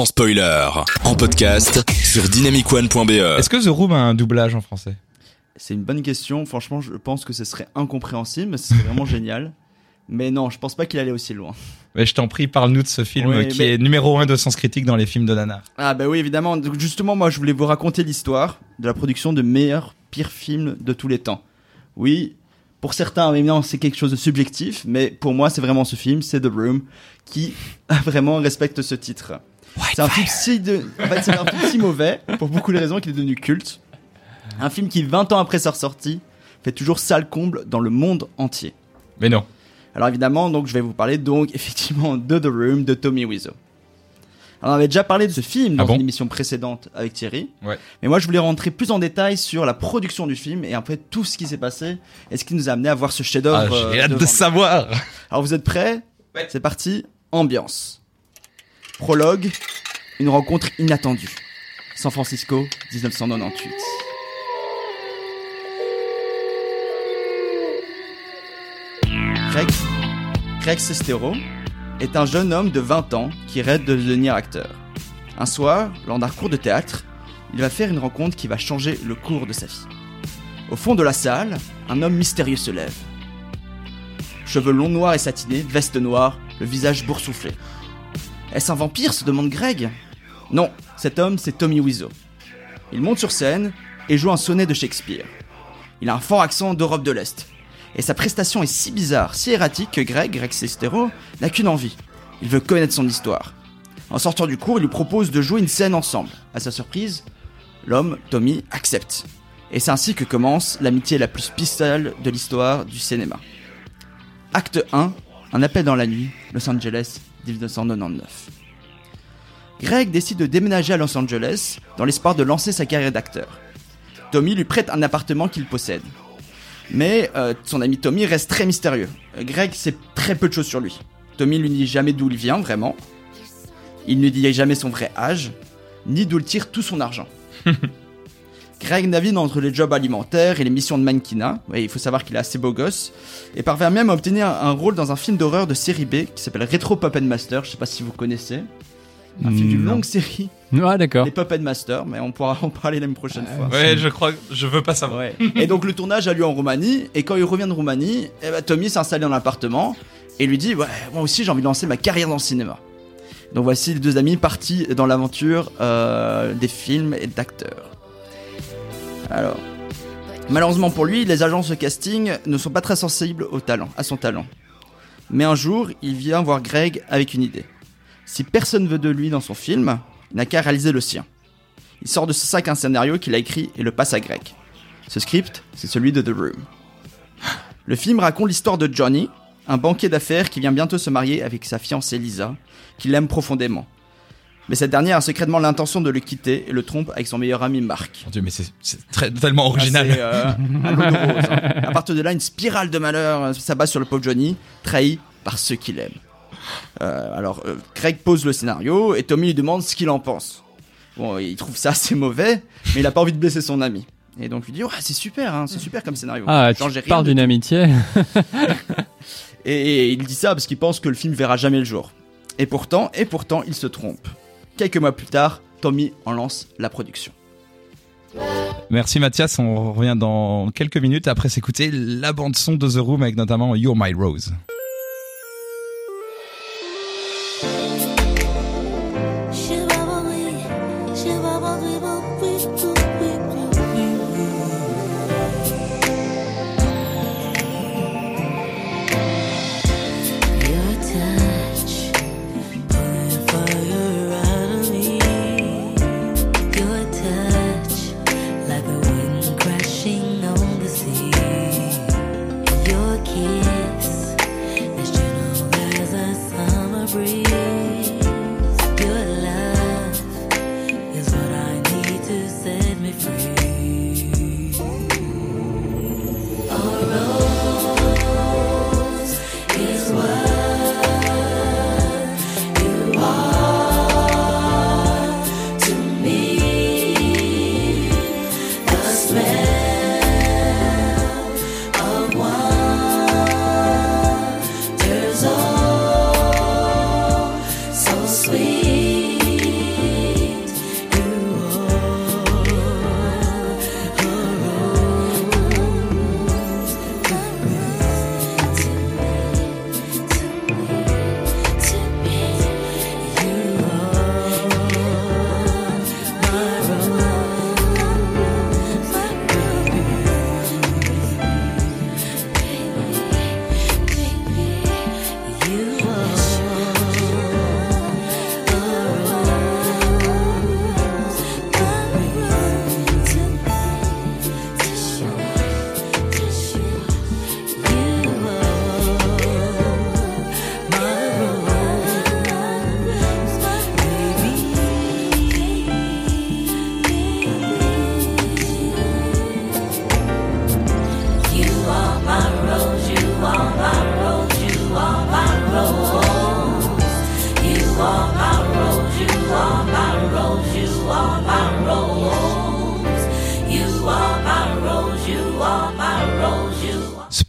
sans spoiler, en podcast sur dynamicone.be. Est-ce que The Room a un doublage en français? C'est une bonne question. Franchement, je pense que ce serait incompréhensible, mais ce serait vraiment génial. Mais non, je pense pas qu'il allait aussi loin. Mais je t'en prie, parle-nous de ce film Oui, qui mais- est numéro un de sens critique dans les films de Nana. Ah bah oui, évidemment. Donc, justement, moi, je voulais vous raconter l'histoire de la production de meilleur pire film de tous les temps. Oui, pour certains, évidemment, c'est quelque chose de subjectif, mais pour moi, c'est vraiment ce film, c'est The Room, qui vraiment respecte ce titre. C'est un film si de... en fait, c'est un film si mauvais, pour beaucoup de raisons, qu'il est devenu culte. Un film qui, 20 ans après sa sortie, fait toujours sale comble dans le monde entier. Mais non. Alors évidemment, donc je vais vous parler donc effectivement de The Room de Tommy Wiseau. Alors on avait déjà parlé de ce film dans Ah bon une émission précédente avec Thierry. Ouais. Mais moi je voulais rentrer plus en détail sur la production du film et après tout ce qui s'est passé et ce qui nous a amené à voir ce Ah, chef-d'œuvre. J'ai euh, hâte de savoir. Alors vous êtes prêts? Ouais. C'est parti. Ambiance. Prologue. Une rencontre inattendue. San Francisco, 1998. Greg, Greg Sestero est un jeune homme de 20 ans qui rêve de devenir acteur. Un soir, lors d'un cours de théâtre, il va faire une rencontre qui va changer le cours de sa vie. Au fond de la salle, un homme mystérieux se lève. Cheveux longs noirs et satinés, veste noire, le visage boursouflé. Est-ce un vampire se demande Greg. Non, cet homme c'est Tommy Wiseau. Il monte sur scène et joue un sonnet de Shakespeare. Il a un fort accent d'Europe de l'Est. Et sa prestation est si bizarre, si erratique que Greg, Greg Sestero, n'a qu'une envie. Il veut connaître son histoire. En sortant du cours, il lui propose de jouer une scène ensemble. À sa surprise, l'homme, Tommy, accepte. Et c'est ainsi que commence l'amitié la plus spéciale de l'histoire du cinéma. Acte 1, un appel dans la nuit, Los Angeles, 1999. Greg décide de déménager à Los Angeles dans l'espoir de lancer sa carrière d'acteur. Tommy lui prête un appartement qu'il possède. Mais euh, son ami Tommy reste très mystérieux. Greg sait très peu de choses sur lui. Tommy lui dit jamais d'où il vient vraiment. Il ne dit jamais son vrai âge, ni d'où il tire tout son argent. Greg navigue entre les jobs alimentaires et les missions de mannequinat. Ouais, il faut savoir qu'il est assez beau gosse. Et parvient même à obtenir un rôle dans un film d'horreur de série B qui s'appelle Retro Puppet Master. Je sais pas si vous connaissez. Un film d'une Non. longue série, Ah, d'accord. les Puppet Master, mais on pourra en parler la prochaine fois. Ouais, je crois, je veux pas savoir. Ouais. Et donc le tournage a lieu en Roumanie, et quand il revient de Roumanie, eh ben, Tommy s'installe dans l'appartement et lui dit Ouais, moi aussi j'ai envie de lancer ma carrière dans le cinéma. Donc voici les deux amis partis dans l'aventure euh, des films et d'acteurs. Alors, malheureusement pour lui, les agences de casting ne sont pas très sensibles à son talent. Mais un jour, il vient voir Greg avec une idée. Si personne veut de lui dans son film, il n'a qu'à réaliser le sien. Il sort de ce sac un scénario qu'il a écrit et le passe à Greg. Ce script, c'est celui de The Room. Le film raconte l'histoire de Johnny, un banquier d'affaires qui vient bientôt se marier avec sa fiancée Lisa, qu'il aime profondément. Mais cette dernière a secrètement l'intention de le quitter et le trompe avec son meilleur ami Mark. Mon Dieu, mais c'est tellement original. Ah, euh, de rose, hein. À partir de là, une spirale de malheur euh, s'abat sur le pauvre Johnny, trahi par ceux qu'il aime. Euh, alors, euh, Craig pose le scénario et Tommy lui demande ce qu'il en pense. Bon, il trouve ça assez mauvais, mais il a pas envie de blesser son ami. Et donc il dit, ouais, c'est super, hein, c'est super comme scénario. Ah, Genre, tu rien parles d'une amitié. Et, et il dit ça parce qu'il pense que le film verra jamais le jour. Et pourtant, et pourtant, il se trompe. Quelques mois plus tard, Tommy en lance la production. Merci Mathias, on revient dans quelques minutes après s'écouter la bande son de The Room avec notamment You're My Rose.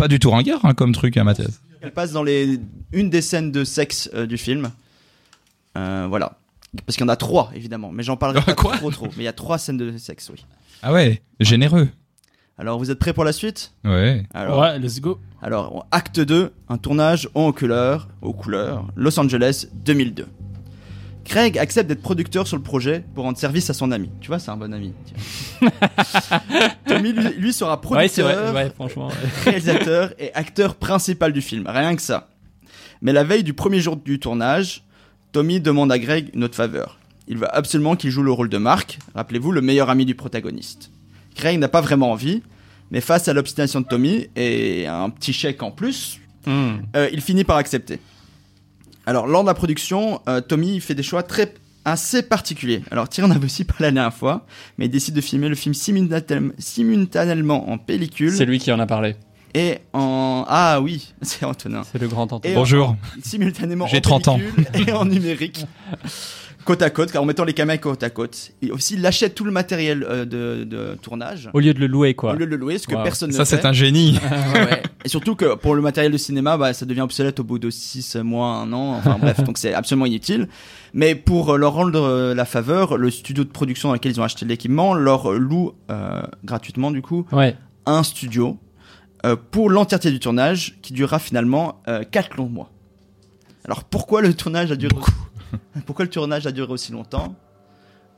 Pas du tout ringard hein, comme truc, hein, Mathias. Elle passe dans les une des scènes de sexe euh, du film. Euh, voilà. Parce qu'il y en a trois, évidemment. Mais j'en parlerai pas Quoi trop trop. Mais il y a trois scènes de sexe, oui. Ah ouais, généreux. Alors, vous êtes prêts pour la suite? Ouais. alors, Ouais, let's go. alors, acte 2, un tournage en couleur, aux couleurs, Los Angeles 2002. Craig accepte d'être producteur sur le projet pour rendre service à son ami. Tu vois, c'est un bon ami. Tommy, lui, lui sera Ouais, producteur, vrai. Ouais, franchement. ouais. réalisateur et acteur principal du film. Rien que ça. Mais la veille du premier jour du tournage, Tommy demande à Greg une autre faveur. Il veut absolument qu'il joue le rôle de Mark, rappelez-vous, le meilleur ami du protagoniste. Greg n'a pas vraiment envie, mais face à l'obstination de Tommy et un petit chèque en plus, Hmm. euh, il finit par accepter. Alors, lors de la production, euh, Tommy fait des choix très assez particuliers. Alors, Thierry en avait aussi parlé la dernière fois, mais il décide de filmer le film simultanément simultanément en pellicule C'est lui qui en a parlé. et en ah oui, c'est Antonin. C'est le grand Antoine. Et Bonjour. Simultanément J'ai en 30 ans. et en numérique. Côte à côte, car en mettant les caméras côte à côte. Et aussi, il achète tout le matériel euh, de, de tournage. Au lieu de le louer, quoi. Au lieu de le louer, ce que Wow. personne ne Ça, fait. c'est un génie. Ouais. Et surtout que pour le matériel de cinéma, bah, ça devient obsolète au bout de 6 mois, 1 an, enfin bref, donc c'est absolument inutile. Mais pour euh, leur rendre euh, la faveur, le studio de production dans lequel ils ont acheté l'équipement leur loue euh, gratuitement du coup Ouais. un studio euh, pour l'entièreté du tournage qui durera finalement 4 longs mois. Alors pourquoi le tournage a duré Pourquoi le tournage a duré aussi longtemps?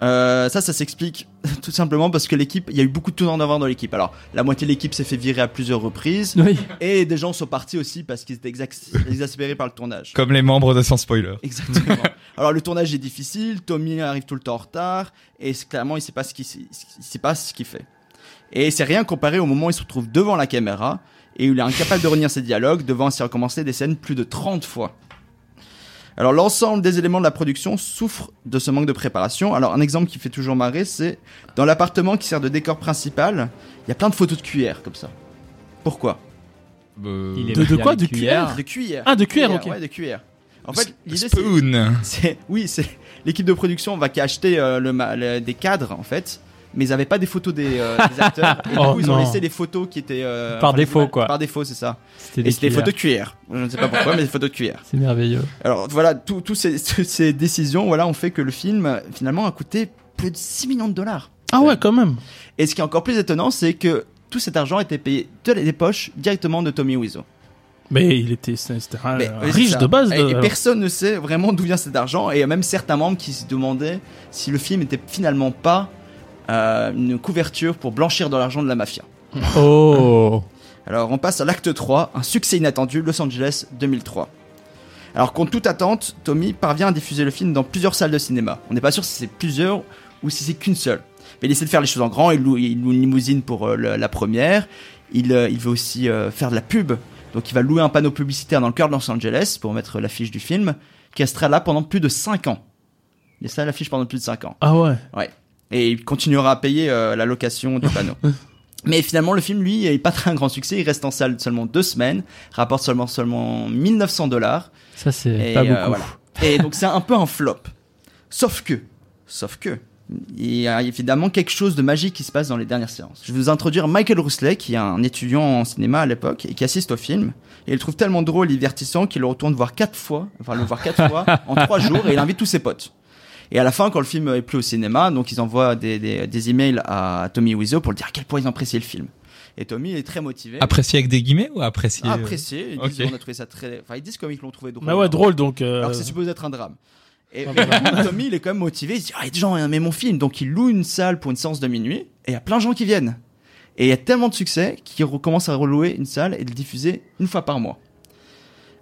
Euh, ça, ça s'explique tout simplement parce que l'équipe, il y a eu beaucoup de tournants dans l'équipe. Alors, la moitié de l'équipe s'est fait virer à plusieurs reprises. Oui. Et des gens sont partis aussi parce qu'ils étaient exaspérés par le tournage. Comme les membres de Sans Spoiler. Exactement. Alors le tournage est difficile, Tommy arrive tout le temps en retard et clairement il sait pas ce qu'il il sait pas ce qu'il fait. Et c'est rien comparé au moment où il se retrouve devant la caméra et où il est incapable de retenir ses dialogues devant s'y recommencer des scènes plus de 30 fois. Alors l'ensemble des éléments de la production souffrent de ce manque de préparation. Alors un exemple qui fait toujours marrer, c'est dans l'appartement qui sert de décor principal, il y a plein de photos de cuillère comme ça. Pourquoi? Il est De- quoi? De cuillère De cuillère. Ah, de cuillère, ok. Ouais, de cuillère. En fait, l'idée c'est oui, c'est l'équipe de production va qui a acheté euh, le, ma- le- des cadres en fait, mais ils avaient pas des photos des, euh, des acteurs. Et du Oh, coup, ils ont non. laissé les photos qui étaient euh, Par les défaut, quoi. Par défaut, c'est ça. C'était Et des c'était des cuillères. photos de cuillère. Je ne sais pas pourquoi, mais des photos de cuillère. C'est merveilleux. Alors voilà, tous tous ces, toutes ces décisions, voilà, ont fait que le film finalement a coûté plus de 6 millions de dollars. Ah ouais, quand même. Et ce qui est encore plus étonnant, c'est que tout cet argent était payé de des poches directement de Tommy Wiseau. Mais il était, c'était un Mais, riche ça. de base. De- et personne ne sait vraiment d'où vient cet argent. Et il y a même certains membres qui se demandaient si le film était finalement pas euh, une couverture pour blanchir de l'argent de la mafia. Oh. Alors on passe à l'acte 3, un succès inattendu, Los Angeles 2003. Alors contre toute attente, Tommy parvient à diffuser le film dans plusieurs salles de cinéma. On n'est pas sûr si c'est plusieurs ou si c'est qu'une seule. Mais il essaie de faire les choses en grand, il loue, il loue une limousine pour euh, le- la première, il, euh, il veut aussi euh, faire de la pub, donc il va louer un panneau publicitaire dans le cœur de Los Angeles pour mettre l'affiche du film, qui restera là pendant plus de 5 ans. Il est ça l'affiche pendant plus de 5 ans. Ah ouais. Ouais. Et il continuera à payer euh, la location du panneau. Mais finalement, le film, lui, n'est pas très un grand succès. Il reste en salle seulement deux semaines, rapporte seulement seulement 1900 dollars. Ça, c'est pas euh, beaucoup. voilà. Et donc c'est un peu un flop. Sauf que, sauf que, il y a évidemment quelque chose de magique qui se passe dans les dernières séances. Je vais vous introduire Michael Rousselet, qui est un étudiant en cinéma à l'époque et qui assiste au film. Et il le trouve tellement drôle et divertissant qu'il le retourne voir quatre fois, enfin le voir quatre fois en trois jours et il invite tous ses potes. Et à la fin, quand le film est plus au cinéma, donc ils envoient des, des, des emails à Tommy Wiseau pour lui dire à quel point ils ont apprécié le film. Et Tommy est très motivé. Apprécié avec des guillemets ou apprécié euh, Apprécié. Ils disent Ok. on a trouvé ça très. Enfin, ils disent comme ils l'ont trouvé drôle. Bah ouais, drôle donc. euh, Alors que c'est supposé être un drame. Et Ah bah. Tommy, il est quand même motivé. Il se dit, ah, il y a des gens qui aiment mon film. Donc, il loue une salle pour une séance de minuit. Et il y a plein de gens qui viennent. Et il y a tellement de succès qu'il recommence à relouer une salle et de le diffuser une fois par mois.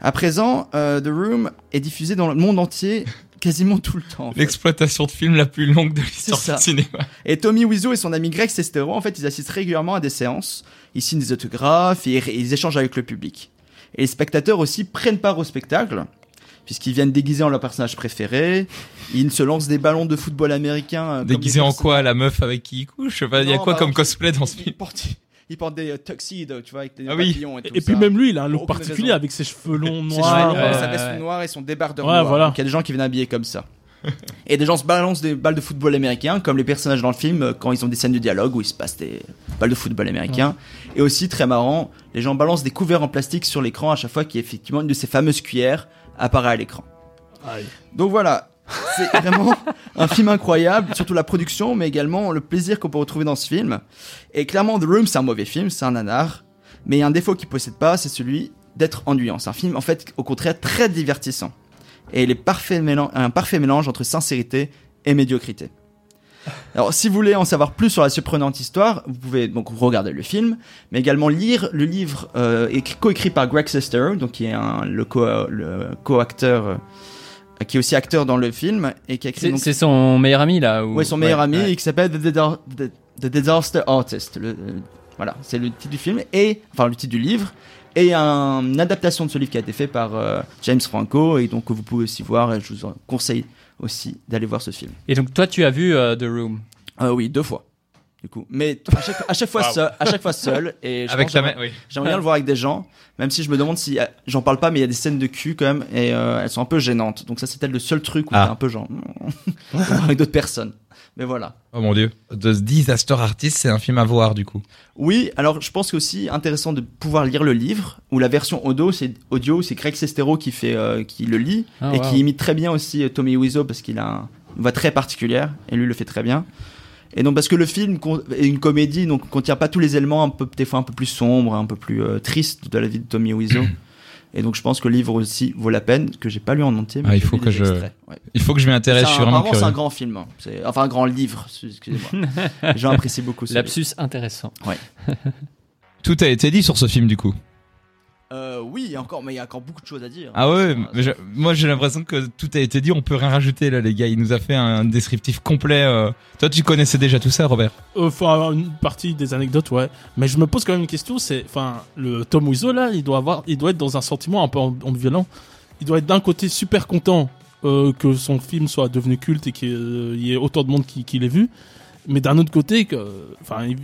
À présent, euh, The Room est diffusé dans le monde entier quasiment tout le temps. en fait. L'exploitation de film la plus longue de l'histoire du cinéma. Et Tommy Wiseau et son ami Greg Sestero, en fait, ils assistent régulièrement à des séances. Ils signent des autographes et ils échangent avec le public. Et les spectateurs aussi prennent part au spectacle, puisqu'ils viennent déguisés en leur personnage préféré. Ils se lancent des ballons de football américain. euh, comme Déguisé des en quoi? La meuf avec qui il couche Je sais pas, il y a quoi bah, comme ils- cosplay dans ce ils, film? Ils portent des euh, tuxedos, tu vois, avec des Ah oui. papillons et tout Et puis ça. même lui, il a un look particulier raison. avec ses cheveux longs Ses noirs. cheveux longs, sa veste ouais. noire et son débardeur Ouais, noir. voilà. Donc il y a des gens qui viennent habillés comme ça. et des gens se balancent des balles de football américain, comme les personnages dans le film, euh, quand ils ont des scènes de dialogue où il se passe des, balle de football américain. Et aussi, très marrant, les gens balancent des couverts en plastique sur l'écran à chaque fois qu'effectivement une de ces fameuses cuillères apparaît à l'écran. Donc voilà, c'est vraiment un film incroyable, surtout la production, mais également le plaisir qu'on peut retrouver dans ce film. Et clairement, The Room, c'est un mauvais film, c'est un nanar. Mais il y a un défaut qu'il possède pas, c'est celui d'être ennuyant. C'est un film, en fait, au contraire, très divertissant. Et il est parfait un parfait mélange entre sincérité et médiocrité. Alors, si vous voulez en savoir plus sur la surprenante histoire, vous pouvez donc regarder le film, mais également lire le livre euh, écrit- coécrit par Greg Sestero, donc qui est un, le co- co-acteur, euh, qui est aussi acteur dans le film et qui a écrit C'est donc, c'est son meilleur ami là ou... ouais, son meilleur Ouais, ami ouais. et qui s'appelle The, Dida- The- The Disaster Artist. Le- euh, voilà, c'est le titre du film et enfin le titre du livre et un- une adaptation de ce livre qui a été fait par euh, James Franco et donc que vous pouvez aussi voir et je vous conseille aussi d'aller voir ce film. Et donc toi tu as vu euh, The Room? Oui, deux fois. Du coup, mais à chaque, à chaque fois seul, à chaque fois seul et je Avec pense la que main, oui. J'aimerais bien le voir avec des gens, même si je me demande si euh, j'en parle pas, mais il y a des scènes de cul quand même et euh, elles sont un peu gênantes. Donc ça c'est peut-être le seul truc où Ah. t'es un peu genre avec d'autres personnes. Mais voilà. Oh mon dieu. The Disaster Artist, c'est un film à voir du coup. Oui, alors je pense que aussi intéressant de pouvoir lire le livre ou la version audio, c'est audio, c'est Craig Sestero qui fait euh, qui le lit Ah, et wow. qui imite très bien aussi euh, Tommy Wiseau parce qu'il a un- une voix très particulière et lui le fait très bien. Et donc parce que le film est une comédie, donc contient pas tous les éléments un peu des fois un peu plus sombres, un peu plus euh, tristes de la vie de Tommy Wiseau. et donc je pense que le livre aussi vaut la peine que j'ai pas lu en entier. Mais Ah, il faut que je-. Ouais. Il faut que je m'y intéresse, C'est un- vraiment c'est grand film. hein. Enfin un grand livre. Excusez-moi. apprécient beaucoup. livre. Lapsus intéressant. Tout a été dit sur ce film du coup. Euh, oui, encore, mais il y a encore beaucoup de choses à dire. Ah ouais, Ça- mais je- moi j'ai l'impression que tout a été dit, on peut rien rajouter là les gars. Il nous a fait un descriptif complet. euh. Toi tu connaissais déjà tout ça Robert? Euh, faut avoir une partie des anecdotes, ouais. Mais je me pose quand même une question, c'est, enfin, le Tom Wiseau là, il doit avoir, il doit être dans un sentiment un peu amb- ambivalent. Il doit être d'un côté super content euh, que son film soit devenu culte et qu'il y ait autant de monde qui, qui l'ait vu, mais d'un autre côté que, enfin, il-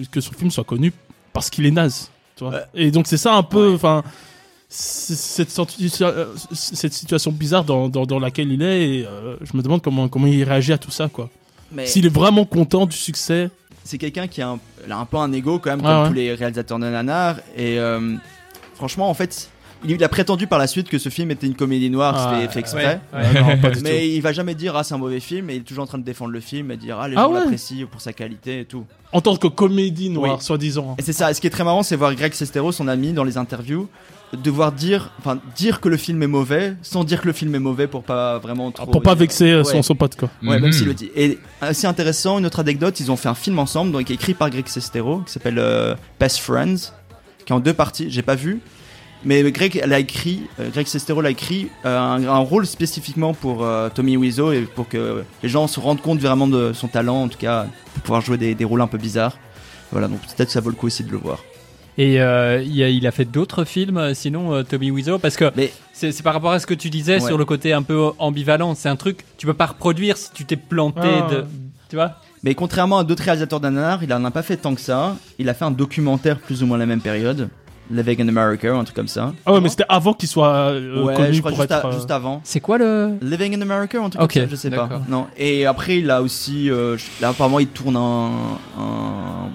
il- que son film soit connu parce qu'il est naze, tu vois. Ouais. Et donc c'est ça un peu, enfin. Cette, euh, cette situation bizarre dans, dans, dans laquelle il est, et, euh, je me demande comment, comment il réagit à tout ça, quoi. S'il est vraiment content du succès, c'est quelqu'un qui a un, il a un peu un ego quand même, Ah comme ouais. tous les réalisateurs de nanar. Et euh, franchement, en fait, il, a prétendu par la suite que ce film était une comédie noire, Ah, fait, fait exprès. Ouais, non, pas du tout. Mais il va jamais dire ah c'est un mauvais film et il est toujours en train de défendre le film et dire ah les Ah gens ouais. l'apprécient pour sa qualité et tout. En tant que comédie noire, Oui. soi-disant. Et c'est ça. Ce qui est très marrant, c'est voir Greg Sestero, son ami, dans les interviews, devoir dire, enfin dire que le film est mauvais, sans dire que le film est mauvais pour pas vraiment trop. Pour pas vexer euh, son, son pote, quoi. Ouais, Mhm. même s'il le dit. Et assez intéressant, une autre anecdote, ils ont fait un film ensemble, donc écrit par Greg Sestero, qui s'appelle euh, Best Friends, qui est en deux parties. J'ai pas vu, mais Greg l'a écrit, euh, Greg Sestero l'a écrit euh, un, un rôle spécifiquement pour euh, Tommy Wiseau et pour que les gens se rendent compte vraiment de son talent, en tout cas, pour pouvoir jouer des, des rôles un peu bizarres. Voilà, donc peut-être que ça vaut le coup aussi de le voir. Et euh, il, a, il a fait d'autres films, sinon euh, Tommy Wiseau, parce que Mais c'est par rapport à ce que tu disais Ouais. sur le côté un peu ambivalent. C'est un truc tu peux pas reproduire si tu t'es planté Ah. de, tu vois? Mais contrairement à d'autres réalisateurs d'ananar, il en a pas fait tant que ça. Il a fait un documentaire plus ou moins à la même période, Living in America, un truc comme ça. Ah ouais, mais c'était avant qu'il soit euh, ouais, connu je crois pour juste, être. à- euh, juste avant. C'est quoi le Living in America, un truc Ok, comme ça, je sais pas. Non. Et après, il a aussi, euh, là apparemment, il tourne un, un-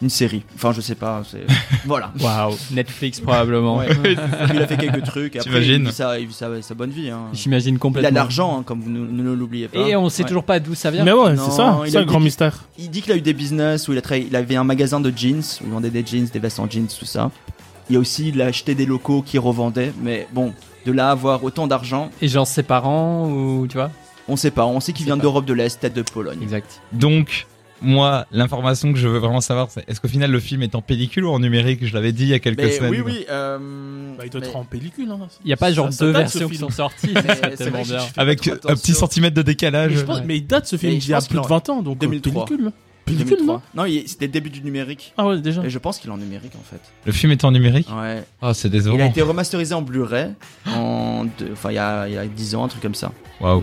une série. Enfin, je sais pas. voilà. Waouh, Netflix probablement. Ouais. il a fait quelques trucs. et Après, il vit sa, il vit sa, sa bonne vie. hein. J'imagine Il a complètement. de l'argent, hein, comme vous ne, ne l'oubliez pas. Et on sait Ouais. toujours pas d'où ça vient. Mais ouais, c'est ça, c'est eu grand des- mystère. Il dit qu'il a eu des business où il, a travaillé- il avait un magasin de jeans où il vendait des jeans, des vestes en jeans, tout ça. Il a aussi il a acheté des locaux qu'il revendait, mais bon, de là à avoir autant d'argent, Et genre ses parents ou tu vois? on sait pas. On sait qu'il vient d'Europe de l'Est, peut-être de Pologne. Exact. Donc moi l'information que je veux vraiment savoir c'est est-ce qu'au final le film est en pellicule ou en numérique? Je l'avais dit il y a quelques Mais semaines. oui, oui. euh, Bah, il doit mais- être en pellicule. Hein. Il y a pas genre Ça- ça deux versions qui film. sont sorties. Mais Avec un petit centimètre de Mais, décalage. je pense- Ouais. mais il date ce film Mais d'il y a plus de qu'il 20 ans, donc euh, 2003. pellicule. Là. Pellicule, 2003. non c'était le début du numérique. Ah ouais, déjà. Et je pense qu'il est en numérique en fait. Le film est en numérique? Ouais. Ah c'est Il a été remasterisé en Blu-ray en deux- enfin il y a, il y a 10 ans, un truc comme ça. Waouh.